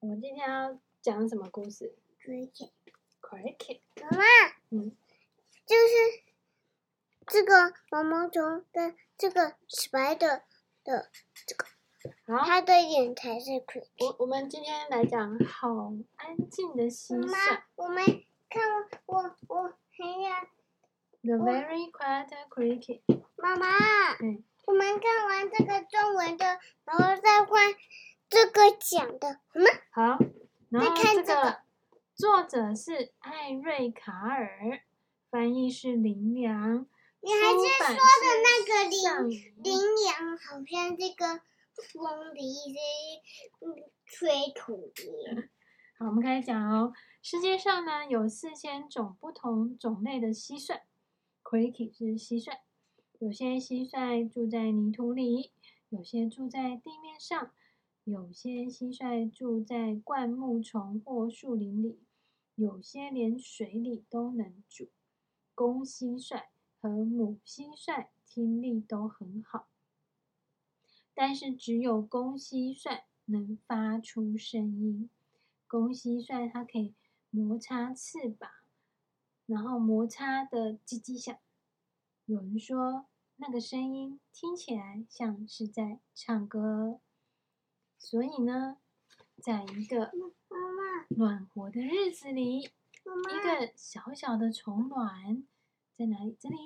我们今天要讲什么故事？Cricket，Cricket。Cricket 妈妈，嗯，就是这个毛毛虫的这个 spider 的这个，好，它的眼才是 cricket。我我们今天来讲好安静的蟋蟀。妈妈，我们看我我我很想 The very quiet cricket。妈妈，嗯，我们看完这个中文的，然后再换这个讲的，好吗？好，然后这个这个作者是艾瑞卡尔，翻译是林良。你还是说的那个上羚羚羊，好像这个风的意思，嗯，吹土的。好，我们开始讲哦。世界上呢有四千种不同种类的蟋蟀，Cricket 是蟋蟀。有些蟋蟀住在泥土里，有些住在地面上，有些蟋蟀住在灌木丛或树林里，有些连水里都能住。公蟋蟀和母蟋蟀听力都很好，但是只有公蟋蟀能发出声音。公蟋蟀它可以摩擦翅膀，然后摩擦的叽叽响。有人说那个声音听起来像是在唱歌。所以呢，在一个暖和的日子里，一个小小的虫卵在哪里？这里，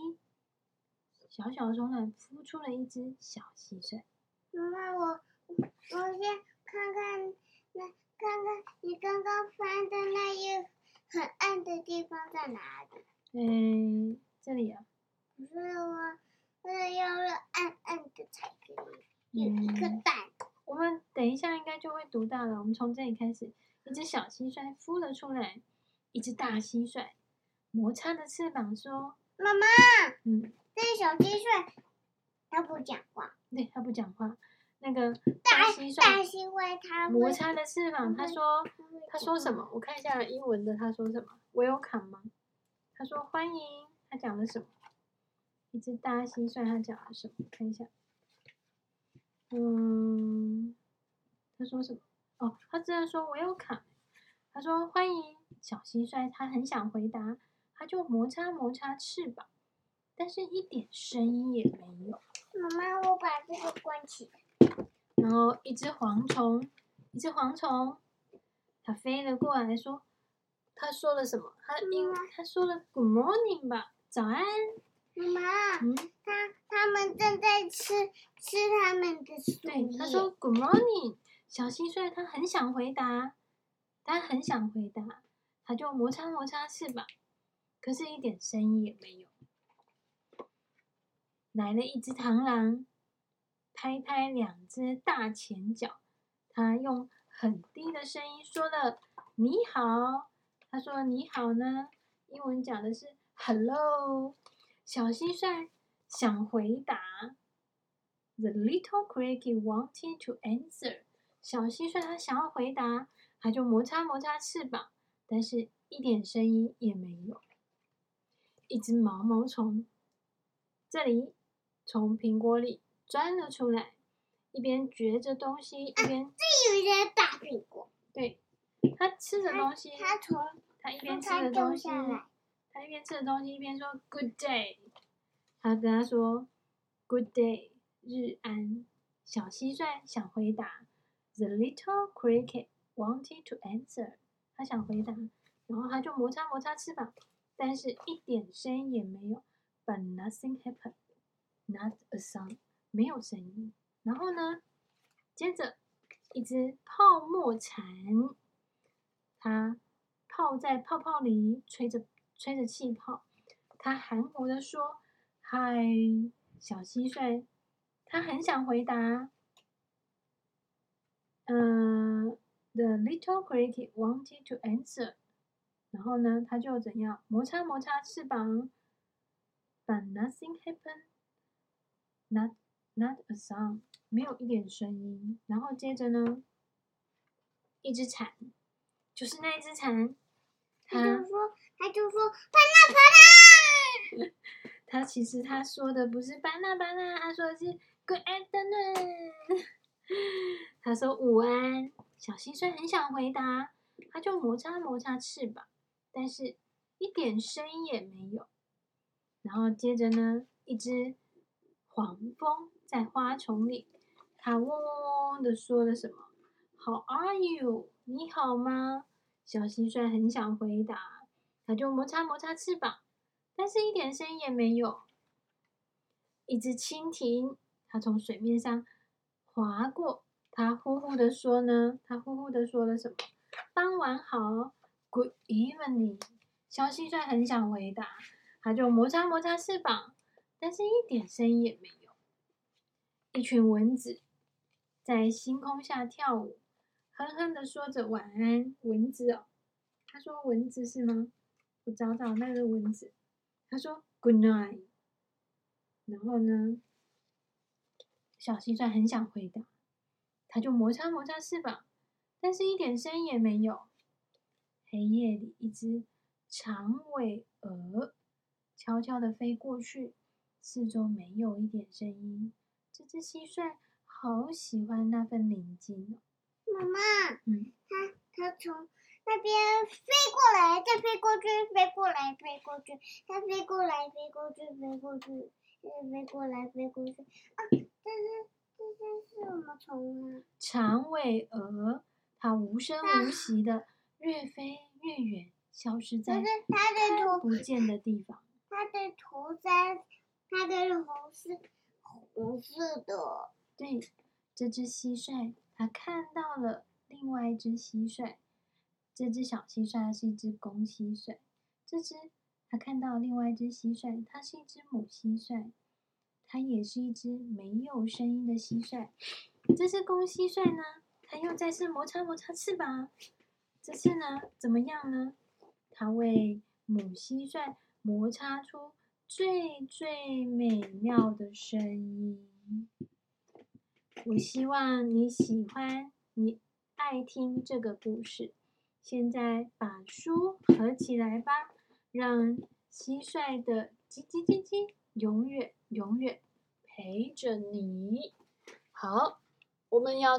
小小的虫卵孵出了一只小蟋蟀。妈妈，我我先看看那看看你刚刚翻的那一很暗的地方在哪里？嗯，这里啊。不是我，我要了暗暗的才可以，有一个嗯，蛋。等一下应该就会读到了。我们从这里开始，一只小蟋蟀孵了出来，一只大蟋蟀摩擦着翅膀说妈妈，：“嗯，这小蟋蟀它不讲话。对，它不讲话。那个大大蟋大蟀蟋蟀它摩擦的翅膀，它说它说什么？我看一下英文的，它说什么？Welcome 吗？它说欢迎。它讲了什么？一只大蟋蟀它讲了什么？看一下。嗯，它说什么？哦，他真的说 Welcome。它说欢迎。小蟋蟀他很想回答，他就摩擦摩擦翅膀，但是一点声音也没有。妈妈，我把这个关起来。然后一只蝗虫，一只蝗虫，它飞了过来说：“他说了什么？他因为它说了 ‘Good morning’ 吧，早安。妈妈，嗯，它它们正在吃吃他们的树对，叶。它说 ‘Good morning’。小蟋蟀它很想回答，它很想回答，它就摩擦摩擦翅膀，可是一点声音也没有。来了一只螳螂，拍拍两只大前脚，它用很低的声音说了“你好”。他说“你好”呢，英文讲的是 “hello”。小蟋蟀想回答，The little cricket wanted to answer。小蟋蟀它想要回答，它就摩擦摩擦翅膀，但是一点声音也没有。一只毛毛虫，这里从苹果里钻了出来，一边嚼着东西，一边、啊、这有一个大苹果。对，它吃着东西，它从它一边吃着东西，它一边吃着东西一边说 “Good day”。它跟他说 “Good day”，日安。小蟋蟀想回答，The little cricket wanted to answer。他想回答，然后他就摩擦摩擦翅膀，但是一点声音也没有。But nothing happened, not a sound，没有声音。然后呢，接着一只泡沫蝉，它泡在泡泡里，吹着吹着气泡。它含糊地说：“嗨，小蟋蟀。”它很想回答。嗯、uh,，The little cricket wanted to answer。然后呢，他就怎样摩擦摩擦翅膀，But nothing happened, not not a sound，没有一点声音。然后接着呢，一只蝉，就是那一只蝉，它就说，它就说，巴拉巴拉。它其实他说的不是巴拉巴拉，他说的是 Good afternoon。他说午安，小蟋蟀很想回答，它就摩擦摩擦翅膀，但是一点声音也没有。然后接着呢，一只黄蜂在花丛里，它嗡嗡嗡的说了什么？How are you？你好吗？小蟋蟀很想回答，它就摩擦摩擦翅膀，但是一点声音也没有。一只蜻蜓，它从水面上划过，他呼呼的说呢，他呼呼的说了什么？傍晚好，Good evening。小蟋蟀很想回答。它就摩擦摩擦翅膀，但是一点声音也没有。一群蚊子在星空下跳舞，哼哼的说着晚安。蚊子哦，他说蚊子是吗？我找找那个蚊子。他说 Good night。然后呢，小蟋蟀很想回答，它就摩擦摩擦翅膀，但是一点声音也没有。黑夜里，一只长尾鹅。悄悄地飞过去，四周没有一点声音。这只蟋蟀好喜欢那份宁静哦。妈妈，嗯，它它从那边飞过来，再飞过去，飞过来，飞过去，再飞过来，飞过去，飞过去，再飞过来，飞过去。啊，这是这是什么虫啊？长尾蛾，它无声无息的越飞越远，消失在看不见的地方。它的头在，它的头是红色的。对，这只蟋蟀，它看到了另外一只蟋蟀。这只小蟋蟀是一只公蟋蟀。这只，它看到另外一只蟋蟀，它是一只母蟋蟀。它也是一只没有声音的蟋蟀。这只公蟋蟀呢，它又再次摩擦摩擦翅膀。这次呢，怎么样呢？它为母蟋蟀。摩擦出最最美妙的声音。我希望你喜欢，你爱听这个故事。现在把书合起来吧，让蟋蟀的叽叽叽叽永远永远陪着你。好，我们要。